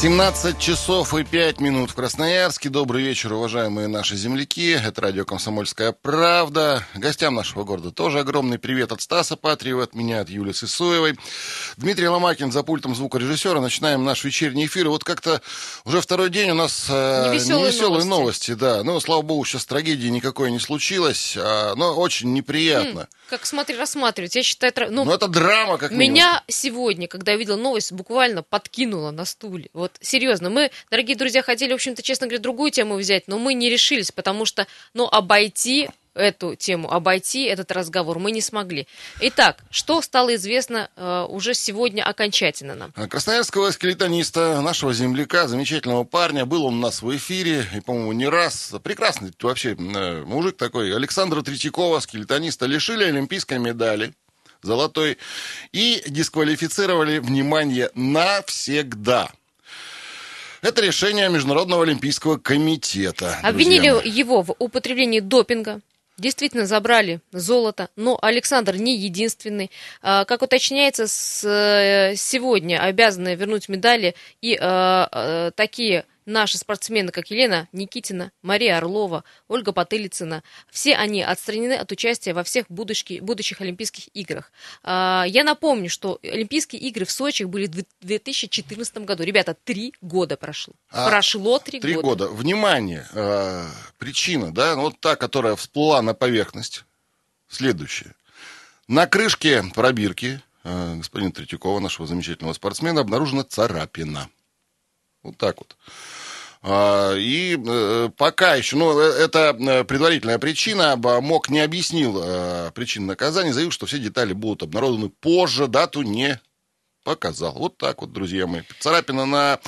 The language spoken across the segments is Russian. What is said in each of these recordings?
17 часов и 5 минут в Красноярске. Добрый вечер, уважаемые наши земляки. Это радио «Комсомольская правда». Гостям нашего города тоже огромный привет от Стаса Патриева, от меня, от Юлии Сысоевой. Дмитрий Ломакин за пультом звукорежиссера. Начинаем наш вечерний эфир. Вот как-то уже второй день у нас э, Невеселые невеселые новости. новости. да. Ну, слава богу, сейчас трагедии никакой не случилось, а, но очень неприятно. Как смотри, рассматривать. Я считаю, тра- ну, Но это драма, как минимум. меня сегодня, когда я видела новость, буквально подкинуло на стуле. Вот серьезно, мы, дорогие друзья, хотели, в общем-то, честно говоря, другую тему взять, но мы не решились, потому что, ну, обойти эту тему, обойти этот разговор мы не смогли. Итак, что стало известно э, уже сегодня окончательно нам? А Красноярского скелетониста, нашего земляка, замечательного парня, был он у нас в эфире, и, по-моему, не раз. Прекрасный вообще э, мужик такой. Александра Третьякова, скелетониста, лишили олимпийской медали золотой и дисквалифицировали, внимание, навсегда. Это решение Международного олимпийского комитета. Обвинили друзья его в употреблении допинга. Действительно забрали золото, но Александр не единственный. А, Как уточняется, с э, сегодня обязаны вернуть медали и э, э, такие наши спортсмены, как Елена Никитина, Мария Орлова, Ольга Потылицына. Все они отстранены от участия во всех будущих, будущих Олимпийских играх. А, Я напомню, что Олимпийские игры в Сочи были в 2014 году. Ребята, три года прошло. А, Прошло три Три года. года. Внимание, э, причина, да, вот та, которая всплыла на поверхность, следующая. На крышке пробирки э, господина Третьякова, нашего замечательного спортсмена, обнаружена царапина. Вот так вот. А, И э, пока еще, ну, э, это э, предварительная причина, МОК не объяснил причин наказания, заявил, что все детали будут обнародованы позже, дату не показал. Вот так вот, друзья мои. Царапина на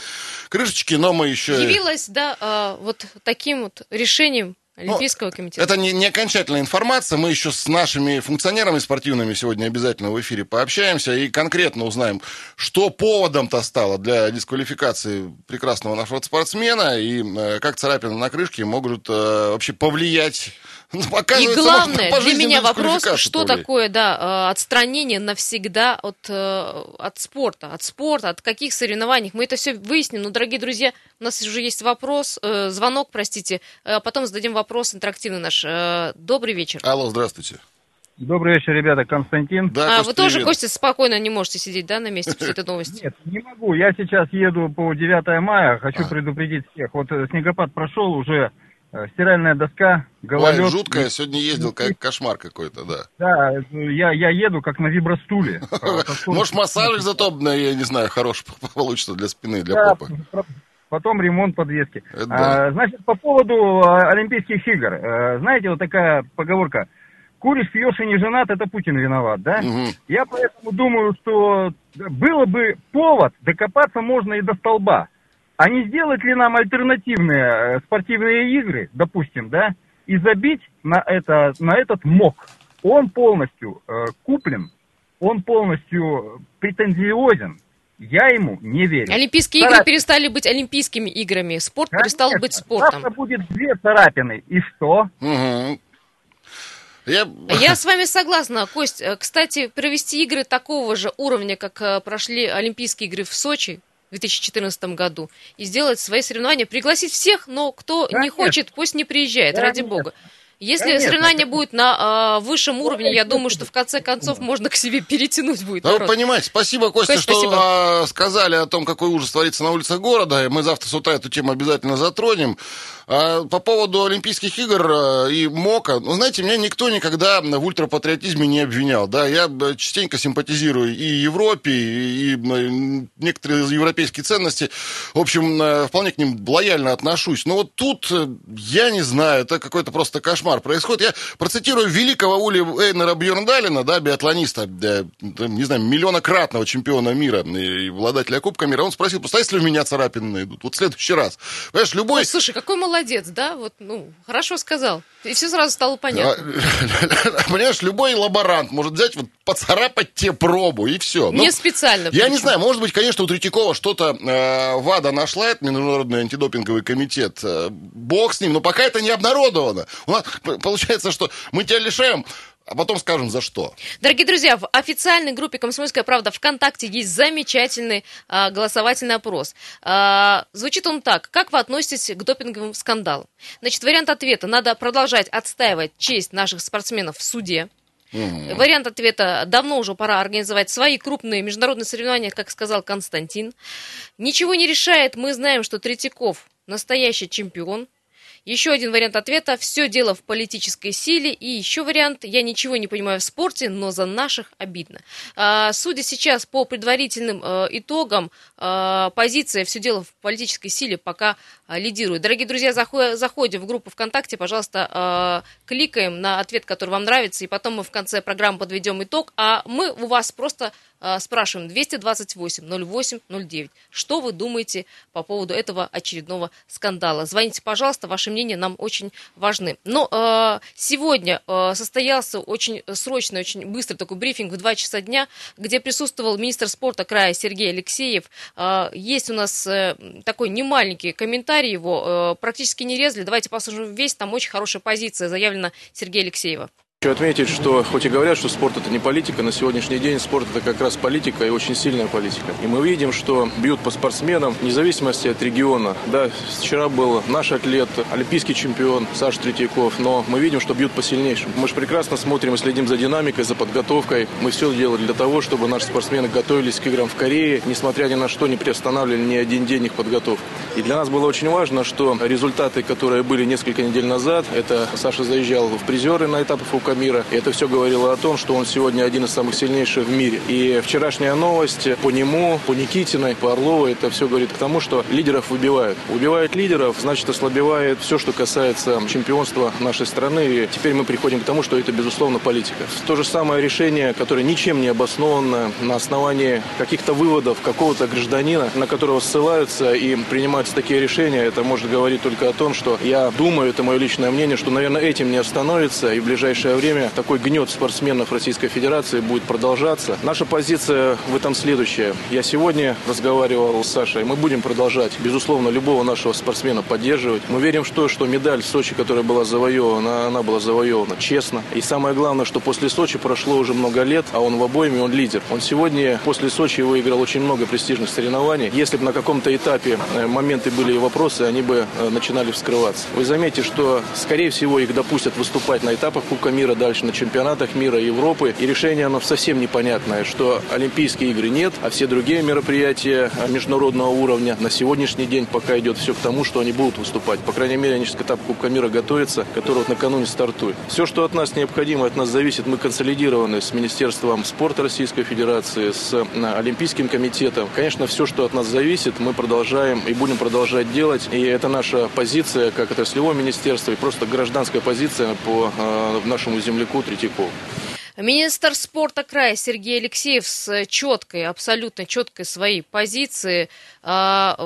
крышечке, но мы еще... Явилась, да, а, вот таким вот решением Олимпийского комитета. Это не, не окончательная информация. Мы еще с нашими функционерами спортивными сегодня обязательно в эфире пообщаемся и конкретно узнаем, что поводом-то стало для дисквалификации прекрасного нашего спортсмена и э, как царапины на крышке могут э, вообще повлиять. Ну, И главное, для меня вопрос, что повлиять. такое, да, э, отстранение навсегда от, э, от спорта, от спорта, от каких соревнований. Мы это все выясним. Но, дорогие друзья, у нас уже есть вопрос, э, звонок, простите, а потом зададим вопрос интерактивный наш. Э, Добрый вечер. Алло, здравствуйте. Добрый вечер, ребята, Константин. Да, а, вы тоже, привет. Костя, спокойно не можете сидеть, да, на месте после этой новости? Нет, не могу. Я сейчас еду по 9 мая. Хочу А. предупредить всех. Вот снегопад прошел, уже стиральная доска, Ой, гололед. жутко, сегодня ездил как кошмар какой-то, да. Да, э, я, я еду как на вибростуле. Может, массаж зато, э, я не знаю, хороший получится для спины, для попы. Потом ремонт подвески. Да. А, значит, по поводу а, Олимпийских игр. Э, знаете, вот такая поговорка. Куришь, пьешь и не женат, это Путин виноват, да? Мгм. Я поэтому думаю, что было бы повод, докопаться можно и до столба. А не сделать ли нам альтернативные э, спортивные игры, допустим, да, и забить на, это, на этот МОК? Он полностью э, куплен, он полностью претензиозен. Я ему не верю. Олимпийские Царапин. игры перестали быть олимпийскими играми. Спорт перестал Конечно. быть спортом. Завтра будет две царапины. И что? Я... Я с вами согласна, Кость. Э, Кстати, провести игры такого же уровня, как э, прошли Олимпийские игры в Сочи в 2014 году, и сделать свои соревнования, пригласить всех, но кто не Конечно. хочет, пусть не приезжает, ради Конечно. бога. Если Конечно. соревнования будут на э, высшем уровне, я думаю, что в конце концов можно к себе перетянуть будет вы народ. понимаете, спасибо, Костя, Кость, что спасибо. а, сказали о том, какой ужас творится на улицах города. И Мы завтра с утра эту тему обязательно затронем. А, по поводу Олимпийских игр а, и МОКа, ну, знаете, меня никто никогда в ультрапатриотизме не обвинял. Да? Я э, частенько симпатизирую и Европе, и, и, э, некоторые европейские ценности. В общем, э, вполне к ним лояльно отношусь. Но вот тут, э, я не знаю, это какой-то просто кошмар происходит. Я процитирую великого Ули Эйнера Бьерндалина, да, биатлониста, э, там, не знаю, миллионократного чемпиона мира и обладателя Кубка мира. Он спросил, просто если у меня царапины найдут? Вот в следующий раз. Понимаешь, любой... Ой, слушай, какой молодец, да? Вот, ну, хорошо сказал. И все сразу стало понятно. Понимаешь, любой лаборант может взять, вот, поцарапать тебе пробу, и все. Не специально. Я не знаю, может быть, конечно, у Третьякова что-то э, ВАДА нашла, это Международный антидопинговый комитет. Э, бог с ним, но пока это не обнародовано. У нас, Получается, что мы тебя лишаем а потом скажем, за что. Дорогие друзья, в официальной группе «Комсомольская правда» ВКонтакте есть замечательный а, голосовательный опрос. А, звучит он так. Как вы относитесь к допинговым скандалам? Значит, вариант ответа. Надо продолжать отстаивать честь наших спортсменов в суде. Угу. Вариант ответа давно уже пора организовать свои крупные международные соревнования, как сказал Константин. Ничего не решает, мы знаем, что Третьяков настоящий чемпион. Еще один вариант ответа – все дело в политической силе. И еще вариант – я ничего не понимаю в спорте, но за наших обидно. А, судя сейчас по предварительным э, итогам, э, позиция «все дело в политической силе» пока лидирует. Дорогие друзья, заходим в группу ВКонтакте, пожалуйста, кликаем на ответ, который вам нравится, и потом мы в конце программы подведем итог. А мы у вас просто а, спрашиваем 228 08 09. Что вы думаете по поводу этого очередного скандала? Звоните, пожалуйста, ваше мнение нам очень важны. Но э, сегодня состоялся очень срочный, очень быстрый такой брифинг в 2 часа дня, где присутствовал министр спорта края Сергей Алексеев. Есть у нас э, такой немаленький комментарий его, э, практически не резали. Давайте послушаем весь, там очень хорошая позиция заявлена Сергея Алексеева. Хочу отметить, что хоть и говорят, что спорт это не политика, на сегодняшний день спорт это как раз политика и очень сильная политика. И мы видим, что бьют по спортсменам, вне зависимости от региона. Да, вчера был наш атлет, олимпийский чемпион Саша Третьяков, но мы видим, что бьют по сильнейшим. Мы же прекрасно смотрим и следим за динамикой, за подготовкой. Мы все делали для того, чтобы наши спортсмены готовились к играм в Корее, несмотря ни на что, не приостанавливали ни один день их подготовку. И для нас было очень важно, что результаты, которые были несколько недель назад, это Саша заезжал в призеры на этапы ФУК Кубка мира. И это все говорило о том, что он сегодня один из самых сильнейших в мире. И вчерашняя новость по нему, по Никитиной, по Орловой, это все говорит к тому, что лидеров выбивают. Убивают лидеров, значит, ослабевает все, что касается чемпионства нашей страны. И теперь мы приходим к тому, что это, безусловно, политика. То же самое решение, которое ничем не обосновано на основании каких-то выводов какого-то гражданина, на которого ссылаются и принимаются такие решения, это может говорить только о том, что я думаю, это мое личное мнение, что, наверное, этим не остановится и в ближайшее время такой гнет спортсменов Российской Федерации будет продолжаться. Наша позиция в этом следующая. Я сегодня разговаривал с Сашей. Мы будем продолжать, безусловно, любого нашего спортсмена поддерживать. Мы верим в то, что медаль в Сочи, которая была завоевана, она была завоевана честно. И самое главное, что после Сочи прошло уже много лет, а он в обойме, он лидер. Он сегодня после Сочи выиграл очень много престижных соревнований. Если бы на каком-то этапе э, моменты были и вопросы, они бы э, начинали вскрываться. Вы заметите, что, скорее всего, их допустят выступать на этапах Кубка мира мира дальше, на чемпионатах мира, Европы. И решение оно совсем непонятное, что Олимпийские игры нет, а все другие мероприятия международного уровня на сегодняшний день пока идет все к тому, что они будут выступать. По крайней мере, они сейчас к этапу Кубка мира готовятся, который вот накануне стартует. Все, что от нас необходимо, от нас зависит. Мы консолидированы с Министерством спорта Российской Федерации, с Олимпийским комитетом. Конечно, все, что от нас зависит, мы продолжаем и будем продолжать делать. И это наша позиция, как отраслевого министерства, и просто гражданская позиция по э, земляку Третьякову. Министр спорта края Сергей Алексеев с четкой, абсолютно четкой своей позиции. А,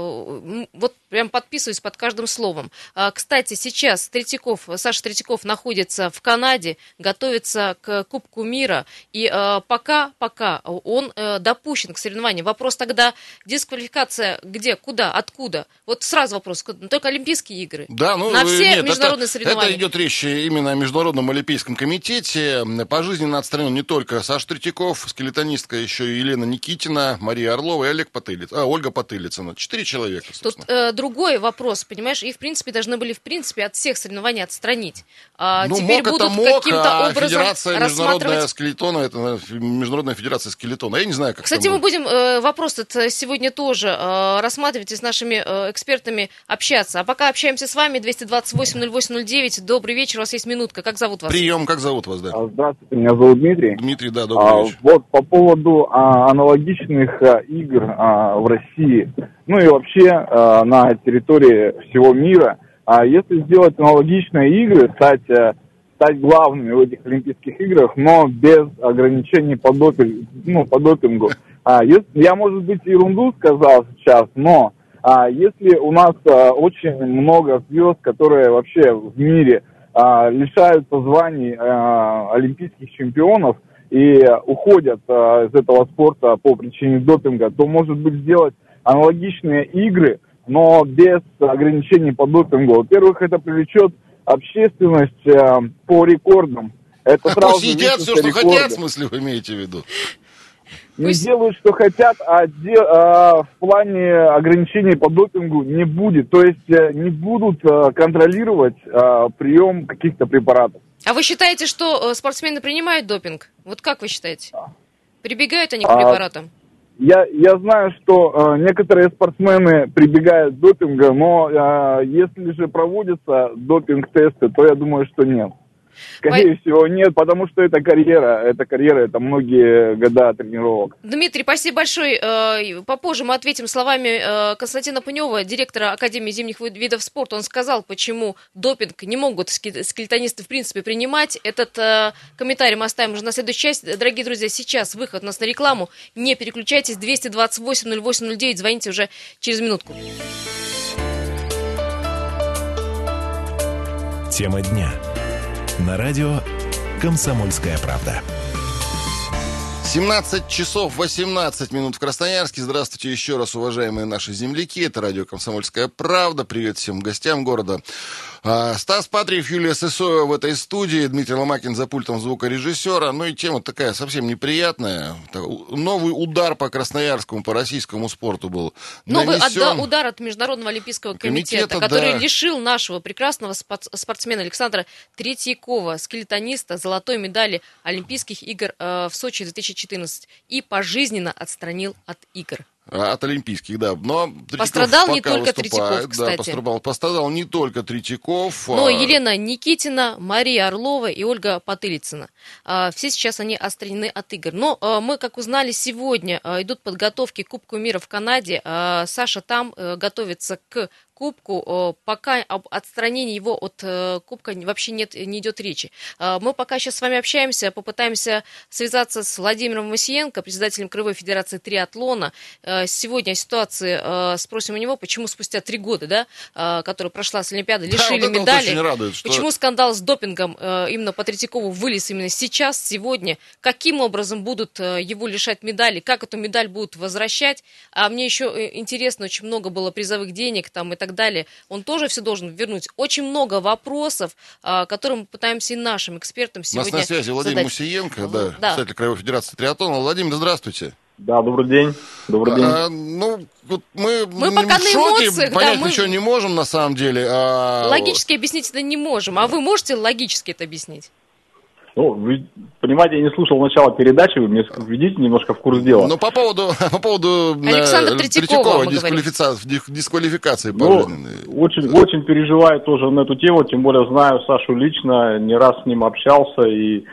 вот прям подписываюсь под каждым словом. А, кстати, сейчас Третьяков, Саша Третьяков находится в Канаде, готовится к Кубку мира. И а, пока, пока он э, допущен к соревнованиям. Вопрос тогда, дисквалификация где, куда, откуда? Вот сразу вопрос, только Олимпийские игры? Да, ну, На все нет, международные это, соревнования? Это идет речь именно о Международном Олимпийском комитете. Пожизненно отстранен не только Саша Третьяков, скелетонистка еще и Елена Никитина, Мария Орлова и Олег Потылиц, а, Ольга Потылицына. Четыре человека, собственно. Тут э, другой вопрос, понимаешь, и в принципе должны были в принципе от всех соревнований отстранить. А, ну, теперь мог будут это мог, каким-то а образом Федерация рассматривать... Международная скелетона, это Международная Федерация скелетона. Я не знаю, как Кстати, мы будет. будем э, вопрос этот сегодня тоже э, рассматривать и с нашими э, экспертами общаться. А пока общаемся с вами, 228-08-09. Добрый вечер, у вас есть минутка. Как зовут вас? Прием, как зовут вас, да? А, Здравствуйте, меня зовут Дмитрий. Дмитрий, да, добрый А, вечер. вот по поводу а, аналогичных а, игр а, в России, ну и вообще а, на территории всего мира, а если сделать аналогичные игры, стать, а, стать главными в этих Олимпийских играх, но без ограничений по, допинг, ну, по допингу. А, если, я, может быть, ерунду сказал сейчас, но а, если у нас а, очень много звезд, которые вообще в мире а, лишаются званий а, олимпийских чемпионов и уходят а, из этого спорта по причине допинга, то, может быть, сделать аналогичные игры, но без ограничений по допингу. Во-первых, это привлечет общественность э, по рекордам. Это А сразу пусть едят все, что рекорды. хотят, в смысле, вы имеете в виду? Не Пусть- делают, что хотят, а де- а, в плане ограничений по допингу не будет. То есть э, не будут э, контролировать э, прием каких-то препаратов. А вы считаете, что э, спортсмены принимают допинг? Вот как вы считаете? Прибегают они к А, препаратам? Я, я знаю, что э, некоторые спортсмены прибегают к допингу, но э, если же проводятся допинг-тесты, то я думаю, что нет. Скорее всего, нет, потому что это карьера. Это карьера, это многие года тренировок. Дмитрий, спасибо большое. Э, Попозже мы ответим словами э, Константина Пынева, директора Академии зимних вид- видов спорта. Он сказал, почему допинг не могут скелетонисты в принципе принимать. Этот э, комментарий мы оставим уже на следующую часть. Дорогие друзья, сейчас выход у нас на рекламу. Не переключайтесь. 228-08-09. Звоните уже через минутку. Тема дня. На радио «Комсомольская правда». 17 часов 18 минут в Красноярске. Здравствуйте еще раз, уважаемые наши земляки. Это радио «Комсомольская правда». Привет всем гостям города. А, Стас Патриев, Юлия Сысоева в этой студии, Дмитрий Ломакин за пультом звукорежиссера. Ну и тема такая совсем неприятная. Новый удар по красноярскому, по российскому спорту был Новый нанесен. удар от Международного олимпийского комитета, Комитета, который да. лишил нашего прекрасного спорт- спортсмена Александра Третьякова, скелетониста, золотой медали Олимпийских игр э, в Сочи 2014 и пожизненно отстранил от игр. От Олимпийских, да. Но Третьяков Пострадал не пока только. Третьяков, кстати. Да, пострадал, пострадал не только Третьяков. Но а, Елена Никитина, Мария Орлова и Ольга Потылицына. А, Все сейчас они отстранены от игр. Но а, мы, как узнали, сегодня идут подготовки к Кубку мира в Канаде. Саша там э, готовится к Кубку. О, Пока об отстранении его от э, Кубка вообще нет, не идет речи. А, Мы пока сейчас с вами общаемся, попытаемся связаться с Владимиром Масиенко, председателем Краевой Федерации триатлона. Э, Сегодня о ситуации э, спросим у него, почему спустя три года, да, э, которая прошла с Олимпиады, Да, лишили вот медали. радует, что- Почему скандал с допингом э, именно по Третьякову вылез именно сейчас, сегодня? Каким образом будут э, его лишать медали? Как эту медаль будут возвращать? А мне еще э, интересно, очень много было призовых денег там и так далее. Он тоже все должен вернуть. Очень много вопросов, э, которые мы пытаемся и нашим экспертам У сегодня нас на связи Владимир задать. Мусиенко, Да. да, председатель Краевой Федерации триатлона. Владимир, здравствуйте. Да, добрый день. Добрый день. А, ну, вот мы, Мы пока в на шоке, эмоциях, да, понять мы- ничего не можем на самом деле. а- Логически объяснить это не можем. А вы можете логически это объяснить? Ну, вы понимаете, я не слушал начала передачи, вы меня введите немножко в курс дела. Ну, по поводу, по поводу э, Александра Третьякова мы дисквалифица- дис- дисквалификации Ну, очень, очень переживаю тоже на эту тему, тем более знаю Сашу лично, не раз с ним общался, и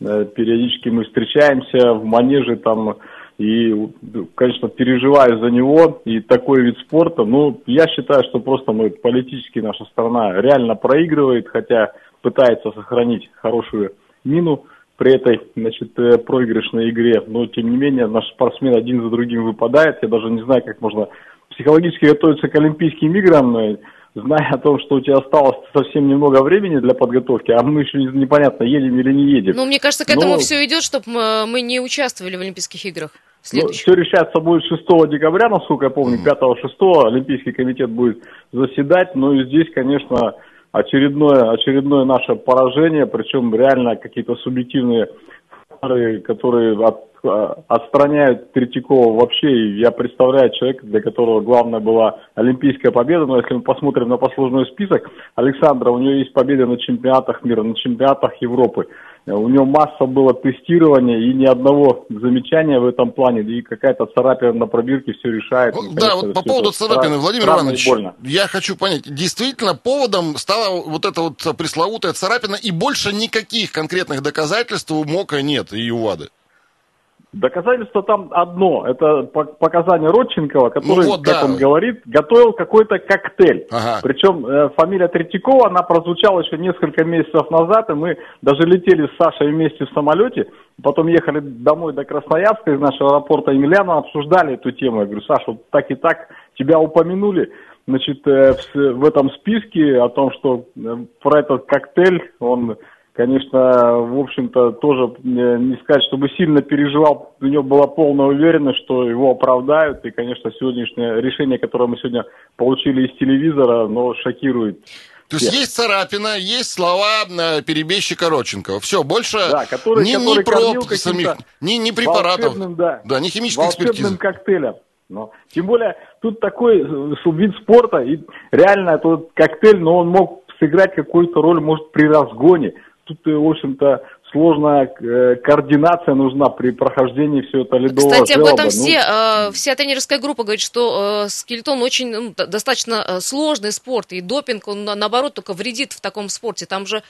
э, периодически мы встречаемся в манеже там, и, конечно, переживаю за него, и такой вид спорта, ну, я считаю, что просто мы, политически наша страна реально проигрывает, хотя пытается сохранить хорошую мину при этой, значит, э, проигрышной игре, но, тем не менее, наш спортсмен один за другим выпадает, я даже не знаю, как можно психологически готовиться к Олимпийским играм, э, зная о том, что у тебя осталось совсем немного времени для подготовки, а мы еще не- непонятно, едем или не едем. Ну, мне кажется, к этому Ну, все идет, чтобы мы, мы не участвовали в Олимпийских играх. Ну, все решаться будет 6 декабря, насколько я помню, 5-6 Олимпийский комитет будет заседать, но и здесь, конечно, очередное, очередное наше поражение, причем реально какие-то субъективные факторы, которые от- а, отстраняют Третьякова вообще. И я представляю человека, для которого главная была Олимпийская победа, но если мы посмотрим на послужной список, Александра, у нее есть победы на чемпионатах мира, на чемпионатах Европы. У него масса было тестирования и ни одного замечания в этом плане, и какая-то царапина на пробирке все решает. Ну, да, вот по поводу царапины, стра- Владимир Иванович, больно. я хочу понять, действительно поводом стала вот эта вот пресловутая царапина, и больше никаких конкретных доказательств у МОКа нет и у ВАДы. Доказательство там одно. Это по- показания Родченкова, который, Ну вот, как да. он говорит, готовил какой-то коктейль. Ага. Причем э, фамилия Третьякова, она прозвучала еще несколько месяцев назад, и мы даже летели с Сашей вместе в самолете, потом ехали домой до Красноярска из нашего аэропорта Емельяна, обсуждали эту тему. Я говорю, Саша, вот так и так тебя упомянули значит, э, в, в этом списке о том, что э, про этот коктейль, он, конечно, в общем-то, тоже э, не сказать, чтобы сильно переживал, у него была полная уверенность, что его оправдают, и, конечно, сегодняшнее решение, которое мы сегодня получили из телевизора, оно шокирует То есть есть царапина, есть слова э, перебежчика Родченкова. Все, больше Да, который- ни, который ни проб самих, ни, ни препаратов, да. да, ни химической экспертизы. коктейлем. Но, тем более, тут такой э, вид спорта, и реально этот коктейль, но он мог сыграть какую-то роль, может, при разгоне. Тут, э, в общем-то, сложная э, координация нужна при прохождении всего этого ледового Кстати, об желоба. этом Ну, все, э, вся тренерская группа говорит, что скелетон очень ну, достаточно сложный спорт, и допинг, он на- наоборот только вредит в таком спорте. Там же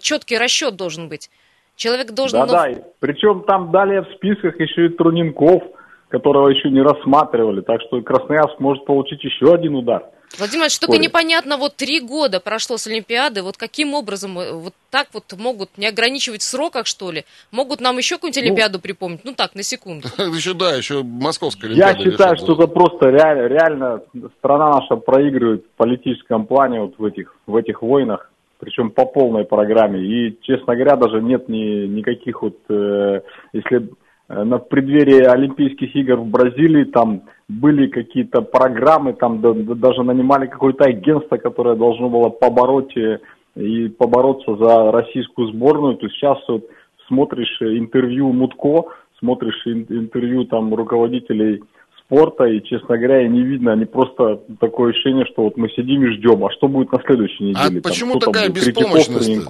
четкий расчет должен быть. Человек должен... ну, Да-да, и причем там далее в списках еще и Труненков, которого еще не рассматривали, так что Красноярск может получить еще один удар. Владимир Ильич, только непонятно, вот три года прошло с Олимпиады, вот каким образом э, вот так вот могут не ограничивать в сроках, что ли? Могут нам еще какую-нибудь Олимпиаду припомнить? Ну так, на секунду. Еще, да, еще Московская Я Олимпиада считаю, решит, что это просто реально, реально страна наша проигрывает в политическом плане вот в этих, в этих войнах, причем по полной программе. И, честно говоря, даже нет ни, никаких вот, э, если на преддверии Олимпийских игр в Бразилии там были какие-то программы, там да- да- даже нанимали какое-то агентство, которое должно было побороть э, и побороться за российскую сборную, то сейчас вот смотришь э, интервью Мутко, смотришь ин- интервью там руководителей спорта, и, честно говоря, не видно, они просто такое ощущение, что вот мы сидим и ждем, а что будет на следующей А неделе? Там почему такая беспомощность?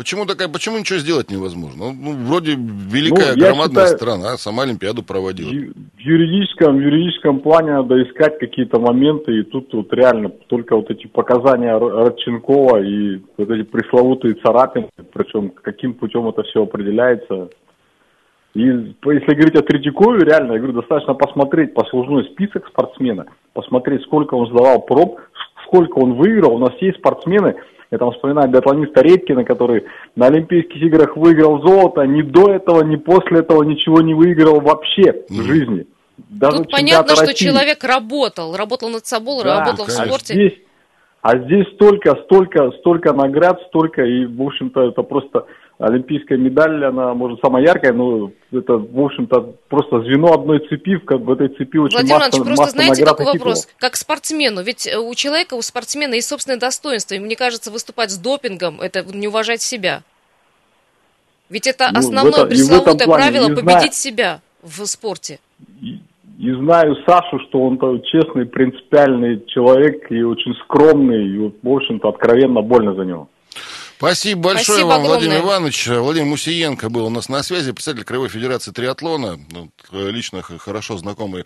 Почему такая, почему ничего сделать невозможно? Ну, ну, вроде великая, Ну, громадная считаю- страна, сама Олимпиаду проводила. В юридическом, в юридическом плане надо искать какие-то моменты, и тут вот реально только вот эти показания Родченкова и вот эти пресловутые царапины, причем каким путем это все определяется. И если говорить о Третьякове, реально, я говорю, достаточно посмотреть послужной список спортсмена, посмотреть, сколько он сдавал проб, сколько он выиграл. У нас есть спортсмены, я там вспоминаю биатлониста Редькина, который на Олимпийских играх выиграл золото, ни до этого, ни после этого ничего не выиграл вообще в жизни. Даже Тут понятно, что России. человек работал, работал над собой, Да, работал в конечно. спорте. А здесь, а здесь столько, столько, столько наград, столько, и, в общем-то, это просто олимпийская медаль, она, может, самая яркая, но это, в общем-то, просто звено одной цепи, в, как в этой цепи очень Владимир масса, Иванович, просто масса знаете такой и вопрос? титулов. Как спортсмену, ведь э, у человека, у спортсмена есть собственное достоинство, и мне кажется, выступать с допингом – это не уважать себя. Ведь это Ну, основное это- в этом пресловутое плане, правило победить знаю. себя в спорте. И, и знаю Сашу, что он честный, принципиальный человек и очень скромный, и, в общем-то, откровенно больно за него. Спасибо большое Спасибо вам, огромное. Владимир Иванович. Владимир Мусиенко был у нас на связи, председатель Краевой Федерации триатлона, ну, лично хорошо знакомый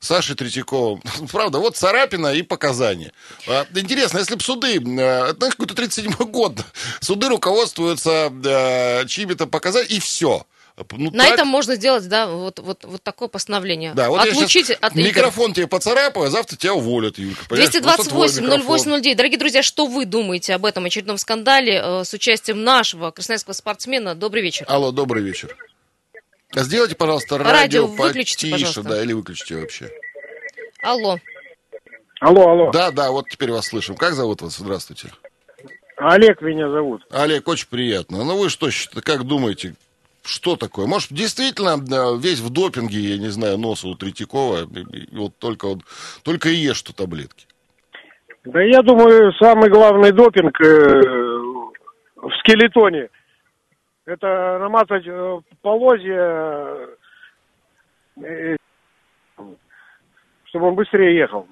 Сашей Третьяковым. Правда, вот царапина и показания. А, Интересно, если бы суды, э, это какой-то 37-й год, суды руководствуются э, чьими-то показаниями, и все. Ну, На так- этом можно сделать, да, вот, вот, вот такое постановление. Да, вот Отлучить я от игр. микрофон тебе поцарапаю, а завтра тебя уволят, Юлька. понимаешь? Ну, что твой 228 микрофон. 0809. Дорогие друзья, что вы думаете об этом очередном скандале э, с участием нашего красноярского спортсмена? Добрый вечер. Алло, добрый вечер. А Сделайте, пожалуйста, Радио радио, выключите, потише, пожалуйста. да, или выключите вообще. Алло. Алло, алло. Да, да, вот теперь вас слышим. Как зовут вас? Здравствуйте. Олег меня зовут. Олег, очень приятно. Ну вы что, как думаете, что такое? Может, действительно весь в допинге, я не знаю, носа у Третьякова, вот только, вот, только и ешь что таблетки. Да я думаю, самый главный допинг э, в скелетоне это намазать э, полозья, э, чтобы он быстрее ехал.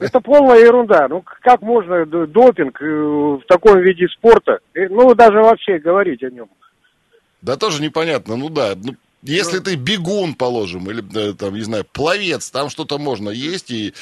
Это полная ерунда. Ну как можно допинг в таком виде спорта, ну даже вообще говорить о нем. Да тоже непонятно, ну да, ну, если ты бегун, положим, или, э, там, не знаю, пловец, там что-то можно есть и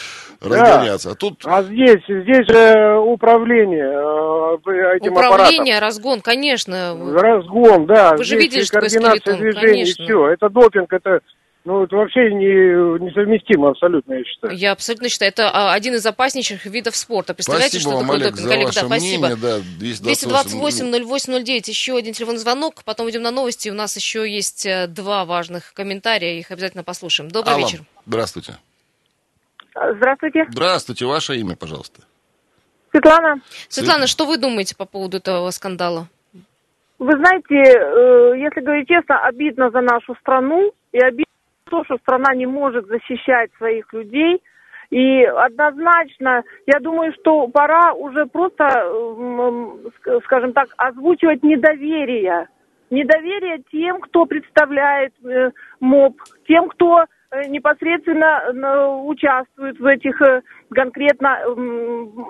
разгоняться. А тут А здесь, здесь же управление э, этим аппаратом. Управление, разгон, конечно. Разгон, да. Вы же здесь видели, что координация скелетон, движений, конечно. все. Это допинг, это ну, это вообще не, несовместимо абсолютно, я считаю. Я абсолютно считаю, это а, один из опаснейших видов спорта. Представляете, спасибо что вам, такое Олег, допинг? за Олег, ваше да, спасибо. мнение. Да, 228. 228-08-09, еще один телефонный звонок, потом идем на новости. У нас еще есть э, два важных комментария, их обязательно послушаем. Добрый Алла, вечер. Здравствуйте. Здравствуйте, Здравствуйте, ваше имя, пожалуйста. Светлана. Светлана, что вы думаете по поводу этого скандала? Вы знаете, э, если говорить честно, обидно за нашу страну и обидно то, что страна не может защищать своих людей. И однозначно, я думаю, что пора уже просто, скажем так, озвучивать недоверие. Недоверие тем, кто представляет э, МОП, тем, кто э, непосредственно участвует в этих э, конкретно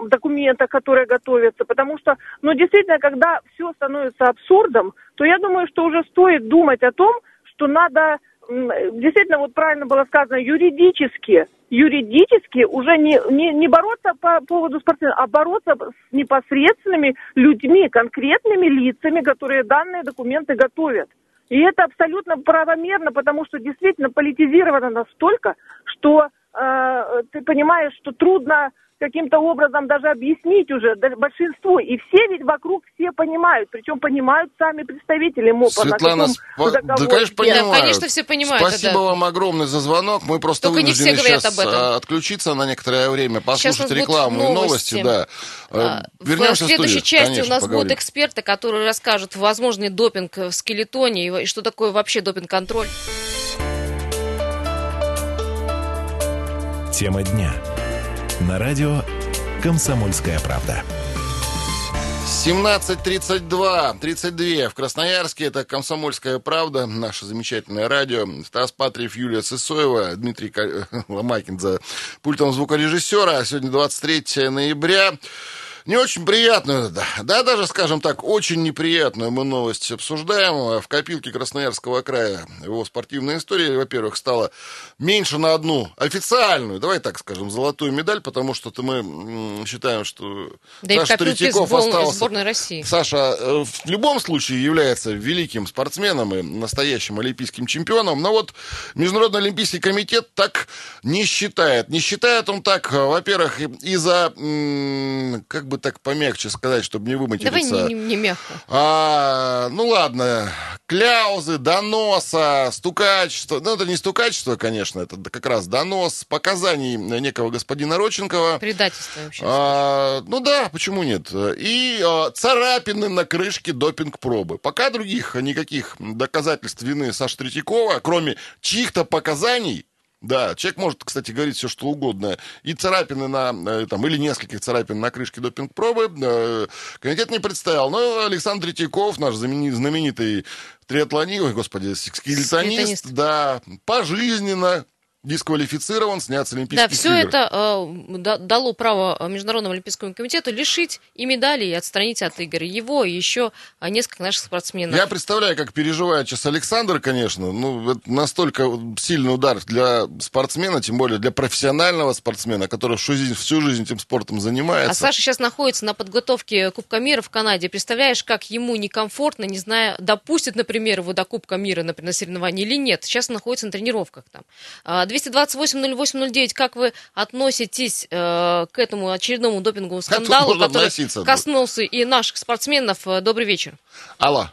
документах, которые готовятся. Потому что, ну, действительно, когда все становится абсурдом, то я думаю, что уже стоит думать о том, что надо действительно, вот правильно было сказано, юридически, юридически уже не, не, не бороться по поводу спортсменов, а бороться с непосредственными людьми, конкретными лицами, которые данные документы готовят. И это абсолютно правомерно, потому что действительно политизировано настолько, что э, ты понимаешь, что трудно каким-то образом даже объяснить уже большинству. И все ведь вокруг все понимают, причем понимают сами представители МОПа. Светлана, спа... да, конечно, понимают. Да, конечно, все понимают. Спасибо да. вам огромное за звонок. Мы просто Только вынуждены сейчас об этом. А, отключиться на некоторое время, послушать рекламу и новости. Да. А, Вернемся в следующей в части конечно, у нас поговорим. будут эксперты, которые расскажут возможный допинг в скелетоне и что такое вообще допинг-контроль. Тема дня. На радио «Комсомольская правда». 17.32, 32 в Красноярске. Это «Комсомольская правда», наше замечательное радио. Стас Патриев, Юлия Сысоева, Дмитрий Ломакин за пультом звукорежиссера. Сегодня 23 ноября. Не очень приятную, да, да, даже, скажем так, очень неприятную мы новость обсуждаем. В копилке Красноярского края его спортивная история, во-первых, стала меньше на одну официальную, давай так скажем, золотую медаль, потому что мы считаем, что Да Саша Третьяков сбор- остался... сборной России. Саша э, в любом случае является великим спортсменом и настоящим олимпийским чемпионом, но вот Международный олимпийский комитет так не считает. Не считает он так, э, во-первых, из-за, как бы так помягче сказать, чтобы не Давай выматериться. не, не- не мягко. А, ну ладно, кляузы, доноса, стукачество. Ну, это не стукачество, конечно, это как раз донос показаний некого господина Роченкова. Предательство вообще. А, ну да, почему нет? И а, царапины на крышке допинг-пробы. Пока других никаких доказательств вины Саши Третьякова, кроме чьих-то показаний, да, человек может, кстати, говорить все, что угодно. И царапины на, э, там, или нескольких царапин на крышке допинг-пробы э, комитет не представил. Но Александр Третьяков, наш знамени- знаменитый триатлонист, ой, господи, Скелетонист. да, пожизненно дисквалифицирован, снят с Олимпийских Да, все игр. это э, да- дало право Международному олимпийскому комитету лишить и медали, и отстранить от игр его, и еще а, несколько наших спортсменов. Я представляю, как переживает сейчас Александр, конечно. Ну, это настолько сильный удар для спортсмена, тем более для профессионального спортсмена, который всю жизнь, всю жизнь этим спортом занимается. А Саша сейчас находится на подготовке Кубка мира в Канаде. Представляешь, как ему некомфортно, не зная, допустит, например, его до Кубка мира, например, на соревнования или нет. Сейчас он находится на тренировках там. А, 228-08-09, как вы относитесь э, к этому очередному допинговому скандалу, который коснулся и наших спортсменов? Э, Добрый вечер. Алло.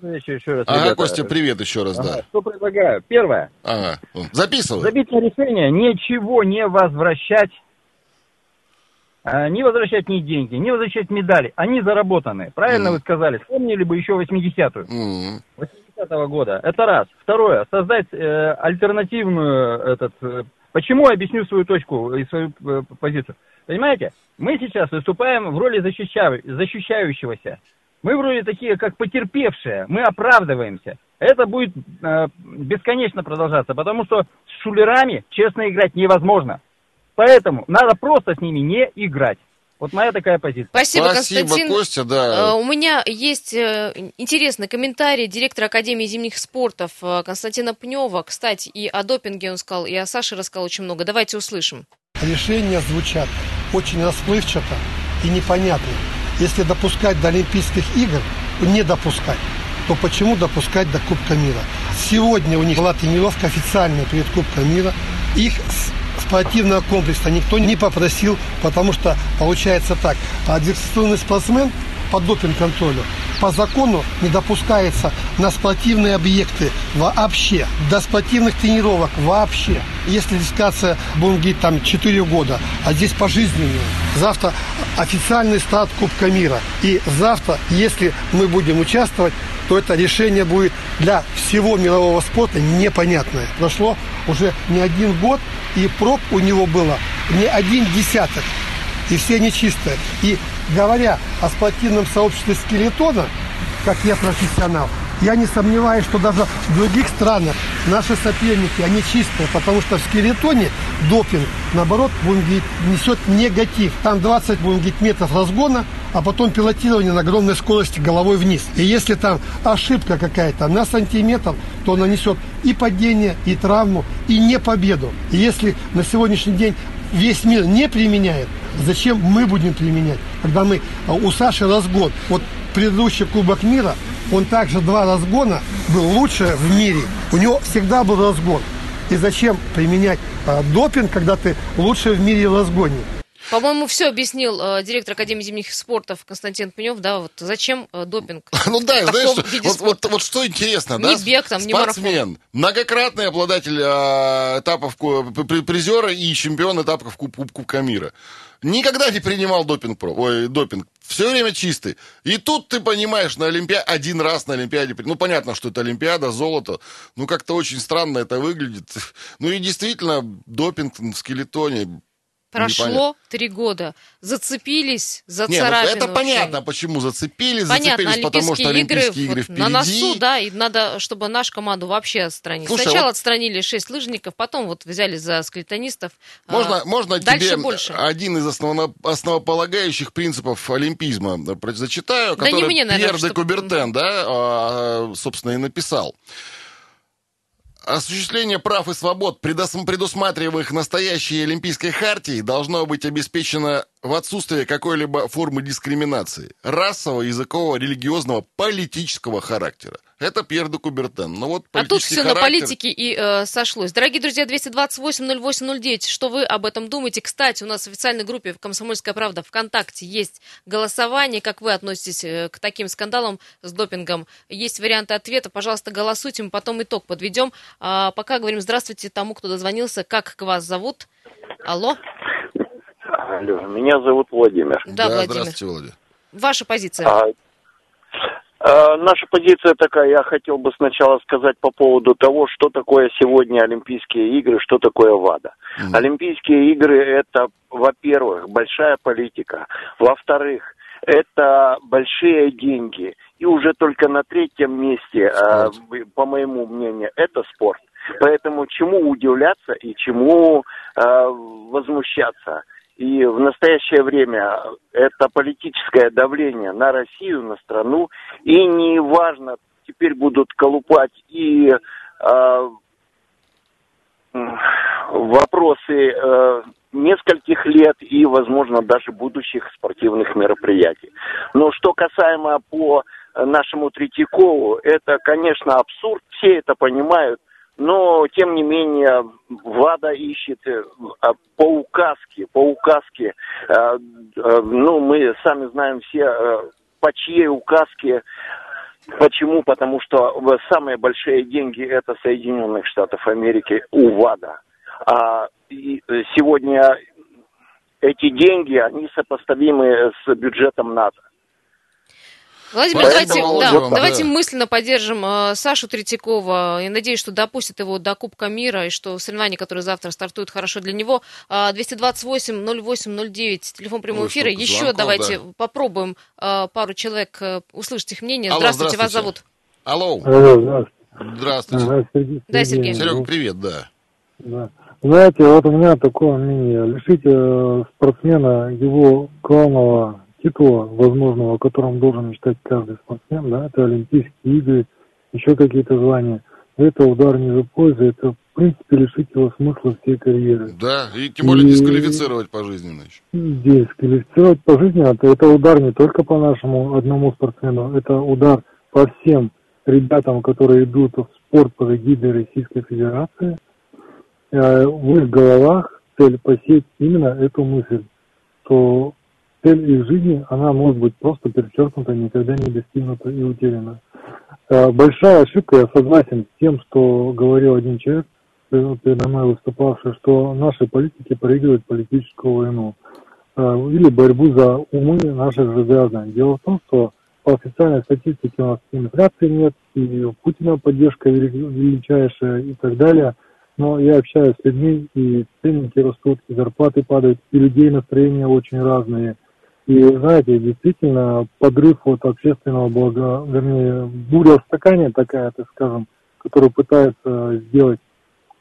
Еще, еще раз, Ага, ребята. Костя, привет еще раз, Ага, да. Что предлагаю? Первое. Ага. Записывай. Забитое решение ничего не возвращать. а, Не возвращать ни деньги, не возвращать медали. Они заработаны. Правильно Мгм. вы сказали. Вспомнили бы еще 80-ю. М. 80-го года. Это раз. Второе. Создать э, альтернативную этот... э, почему я объясню свою точку и свою э, позицию? Понимаете? Мы сейчас выступаем в роли защища- защищающегося. Мы вроде такие, как потерпевшие. Мы оправдываемся. Это будет э, бесконечно продолжаться, потому что с шулерами честно играть невозможно. Поэтому надо просто с ними не играть. Вот моя такая позиция. Спасибо, Спасибо, Константин. Костя, Э, да. У меня есть э, интересный комментарий директора Академии зимних спортов э, Константина Пнева. Кстати, и о допинге он сказал, и о Саше рассказал очень много. Давайте услышим. решения звучат очень расплывчато и непонятно. Если допускать до Олимпийских игр, не допускать, то почему допускать до Кубка мира? Сегодня у них была тренировка официальная перед Кубком мира. Их спортивного комплекса никто не попросил, потому что получается так. Диверсифицированный спортсмен по допинг-контролю по закону не допускается на спортивные объекты вообще, до спортивных тренировок вообще. Если дискация, говорить, там 4 года, а здесь пожизненную. Завтра официальный старт Кубка мира. И завтра, если мы будем участвовать, то это решение будет для всего мирового спорта непонятное. Прошло уже не один год, и проб у него было не один десяток. И все нечистые. И говоря о спортивном сообществе скелетона, как я профессионал, я не сомневаюсь, что даже в других странах наши соперники, они чистые, потому что в скелетоне допинг, наоборот, говорить, несет негатив. Там 20, будем говорить, метров разгона, а потом пилотирование на огромной скорости головой вниз. И если там ошибка какая-то на сантиметр, то она несет и падение, и травму, и не победу. И если на сегодняшний день весь мир не применяет, зачем мы будем применять, когда мы а, у Саши разгон. Вот предыдущий Кубок мира, он также два разгона был лучше в мире. У него всегда был разгон. И зачем применять а, допинг, когда ты лучше в мире в разгоне? По-моему, все объяснил э, директор Академии зимних спортов Константин Пенев, да, вот зачем э, допинг? Ну да, знаешь, что- вот, вот, вот что интересно, да? бег там, марафон. Спортсмен, многократный обладатель э, этапов призера и чемпион этапов Куб- Куб- Кубка мира. Никогда не принимал допинг, ой, допинг. Все время чистый. И тут ты понимаешь, на Олимпиаде, один раз на Олимпиаде, ну понятно, что это Олимпиада, золото, ну как-то очень странно это выглядит. Ну и действительно, допинг в скелетоне. Прошло три года, зацепились за Не, ну, царапину. это вообще. понятно, почему зацепились. Понятно, зацепились, потому что Олимпийские игры, впереди. на носу, да, и надо, чтобы нашу команду вообще отстранить. Слушай, Сначала вот- отстранили шесть лыжников, потом вот взяли за скелетонистов. а, Можно, можно дальше тебе больше. один из основно- основополагающих принципов олимпизма э, зачитаю, Да не который мне, наверное, Пьер де чтоб- Кубертен, да, а, собственно, и написал. Осуществление прав и свобод, предусматриваемых настоящей Олимпийской хартией, должно быть обеспечено в отсутствии какой-либо формы дискриминации расового, языкового, религиозного, политического характера. Это Пьер де Кубертен. Ну вот А тут все на характер- политике и э, сошлось. Дорогие друзья, 228-08-09, что вы об этом думаете? Кстати, у нас в официальной группе «Комсомольская правда» ВКонтакте есть голосование. Как вы относитесь э, к таким скандалам с допингом? Есть варианты ответа. Пожалуйста, голосуйте, мы потом итог подведем. А пока говорим здравствуйте тому, кто дозвонился. Как вас зовут? Алло? Алло, меня зовут Владимир. Да, Владимир. Здравствуйте, Володя. Ваша позиция. А, а, наша позиция такая, я хотел бы сначала сказать по поводу того, что такое сегодня Олимпийские игры, что такое ВАДА. Олимпийские игры это, во-первых, большая политика, во-вторых, это большие деньги, и уже только на третьем месте, а, по моему мнению, это спорт. Поэтому чему удивляться и чему а, возмущаться? И в настоящее время это политическое давление на Россию, на страну. И не важно, теперь будут колупать и э, вопросы э, нескольких лет и, возможно, даже будущих спортивных мероприятий. Но что касаемо по нашему Третьякову, это, конечно, абсурд, все это понимают, но, тем не менее, ВАДА ищет э, а, по указке, по указке, э, э, ну, мы сами знаем все, по чьей указке, почему, потому что самые большие деньги это Соединенных Штатов Америки у ВАДА. А сегодня эти деньги, они сопоставимы с бюджетом НАТО. Владимир, Поэтому давайте, вот да, так. давайте Да. мысленно поддержим э, Сашу Третьякова. Я надеюсь, что допустит его до Кубка мира, и что соревнования, которые завтра стартуют, хорошо для него. А, 228-08-09, телефон прямого Ой, эфира. Еще звонков, давайте да. попробуем э, пару человек э, услышать их мнение. Алло, здравствуйте, вас зовут. Алло. Алло, здравствуйте. Здравствуйте. Ага, Сергей- Да, Сергей. Серега, привет, да. Да. Знаете, вот у меня такое мнение. Лишить э, спортсмена его главного титула, возможного, о котором должен мечтать каждый спортсмен, да, это Олимпийские игры, еще какие-то звания. Это удар не за пользу, это, в принципе, лишить его смысла всей карьеры. Да, и тем более И- дисквалифицировать пожизненно еще. Дисквалифицировать пожизненно, это, это удар не только по нашему одному спортсмену, это удар по всем ребятам, которые идут в спорт под эгидой Российской Федерации. Э, В их головах цель посеять именно эту мысль, что цель их жизни, она может быть просто перечеркнута, никогда не достигнута и утеряна. Э, Большая ошибка, я согласен с тем, что говорил один человек, э, передо мной выступавший, что наши политики проигрывают политическую войну э, или борьбу за умы наших же граждан. Дело в том, что по официальной статистике у нас инфляции нет, и у Путина поддержка вели- величайшая и так далее. но я общаюсь с людьми, и ценники растут, и зарплаты падают, и людей настроения очень разные. И, знаете, действительно, подрыв от общественного блага, вернее, буря в стакане такая, так скажем, которую пытается сделать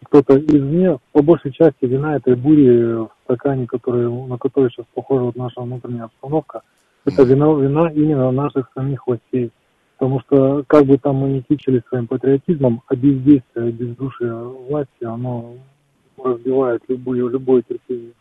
кто-то извне, по большей части вина этой бури в стакане, который, на который сейчас похожа вот наша внутренняя обстановка, это вина, вина именно наших самих властей. Потому что как бы там мы ни кичили своим патриотизмом, а бездействие, бездушие власти, оно разбивает любую, любое терпение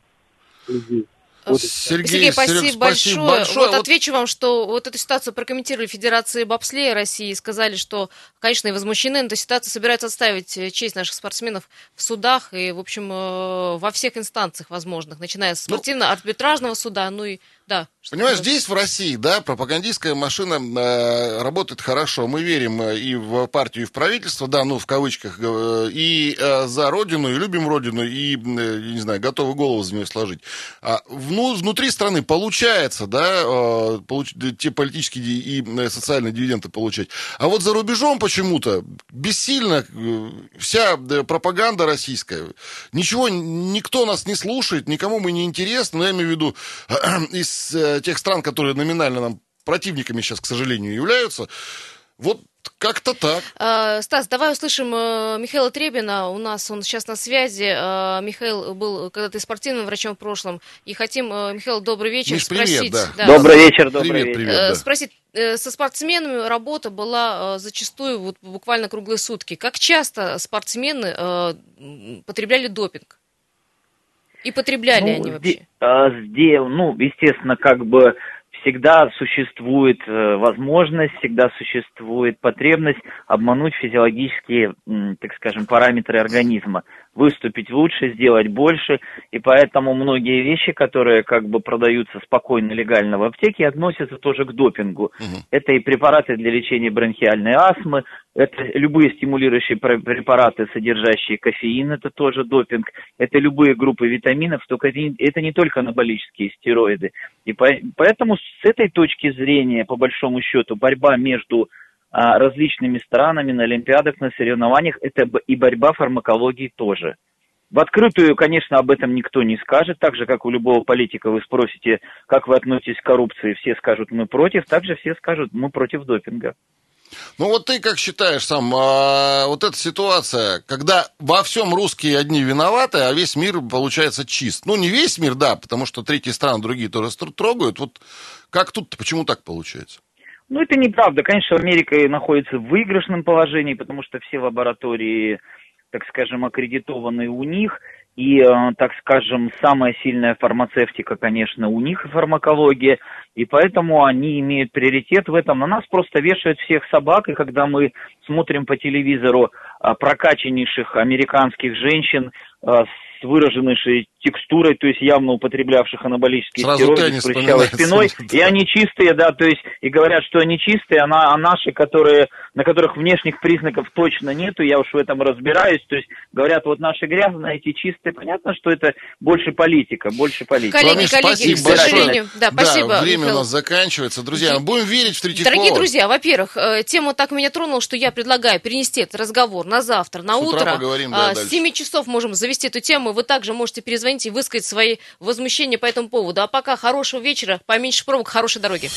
людей. Сергей, Сергей, спасибо, Серег, большое. спасибо большое. Вот, вот отвечу вам, что вот эту ситуацию прокомментировали Федерации бобслея России, сказали, что, конечно, и возмущены, но эта ситуация собирается отставить э, честь наших спортсменов в судах и, в общем, э, во всех инстанциях возможных, начиная с ну, спортивно-арбитражного суда, ну и да. Понимаешь, здесь в России, да, пропагандистская машина э, работает хорошо. Мы верим э, и в партию, и в правительство, да, ну, в кавычках, э, и э, за родину, и любим родину, и, э, не знаю, готовы голову за нее сложить. А вну, внутри страны получается, да, э, получ, те политические и э, социальные дивиденды получать. А вот за рубежом почему-то бессильно э, вся пропаганда российская. Ничего, никто нас не слушает, никому мы не интересны, но я имею в виду из Э, тех стран, которые номинально нам противниками сейчас, к сожалению, являются. Вот как-то так. А, Стас, давай услышим э, Михаила Требина. У нас он сейчас на связи. А, Михаил был когда-то спортивным врачом в прошлом. И хотим, э, Михаил, добрый вечер. Миш, привет, спросить, да. Да, добрый вечер, добрый привет, вечер. Привет, да. Спросить, со спортсменами работа была зачастую вот буквально круглые сутки. Как часто спортсмены потребляли допинг? И потребляли ну, они вообще? Здесь, ну, естественно, как бы всегда существует э, возможность, всегда существует потребность обмануть физиологические, так скажем, параметры организма, выступить лучше, сделать больше, и поэтому многие вещи, которые как бы продаются спокойно, легально в аптеке, относятся тоже к допингу. Угу. Это и препараты для лечения бронхиальной астмы, это любые стимулирующие препараты, содержащие кофеин, это тоже допинг, это любые группы витаминов, только это не только анаболические стероиды. И поэтому с этой точки зрения, по большому счету, борьба между различными странами на Олимпиадах, на соревнованиях, это и борьба фармакологии тоже. В открытую, конечно, об этом никто не скажет, так же, как у любого политика вы спросите, как вы относитесь к коррупции, все скажут, мы против, также все скажут, мы против допинга. Ну вот ты как считаешь сам, а, вот эта ситуация, когда во всем русские одни виноваты, а весь мир получается чист. Ну не весь мир, да, потому что третьи страны другие тоже трогают. Вот как тут, почему так получается? Ну это неправда. Конечно, Америка находится в выигрышном положении, потому что все лаборатории, так скажем, аккредитованы у них. И, э, так скажем, самая сильная фармацевтика, конечно, у них и фармакология, и поэтому они имеют приоритет в этом. На нас просто вешают всех собак, и когда мы смотрим по телевизору а, прокачаннейших американских женщин а, с выраженной текстурой, то есть явно употреблявших анаболические Сразу стероиды с прыщавой спиной, и они чистые, да, то есть, и говорят, что они чистые, а, на, а наши, которые, на которых внешних признаков точно нету, я уж в этом разбираюсь, то есть, говорят, вот наши грязные, эти чистые, понятно, что это больше политика, больше политика. Коллеги, коллеги, к сожалению, да, спасибо. Да, время Михаил. у нас заканчивается. Друзья, будем верить в Третьякова. Дорогие друзья, во-первых, э, тема так меня тронула, что я предлагаю перенести этот разговор на завтра, на С утро. утра поговорим, да, С 7 часов можем завести эту тему, вы также можете перезвонить и высказать свои возмущения по этому поводу. А пока хорошего вечера, поменьше пробок, хорошей дороги.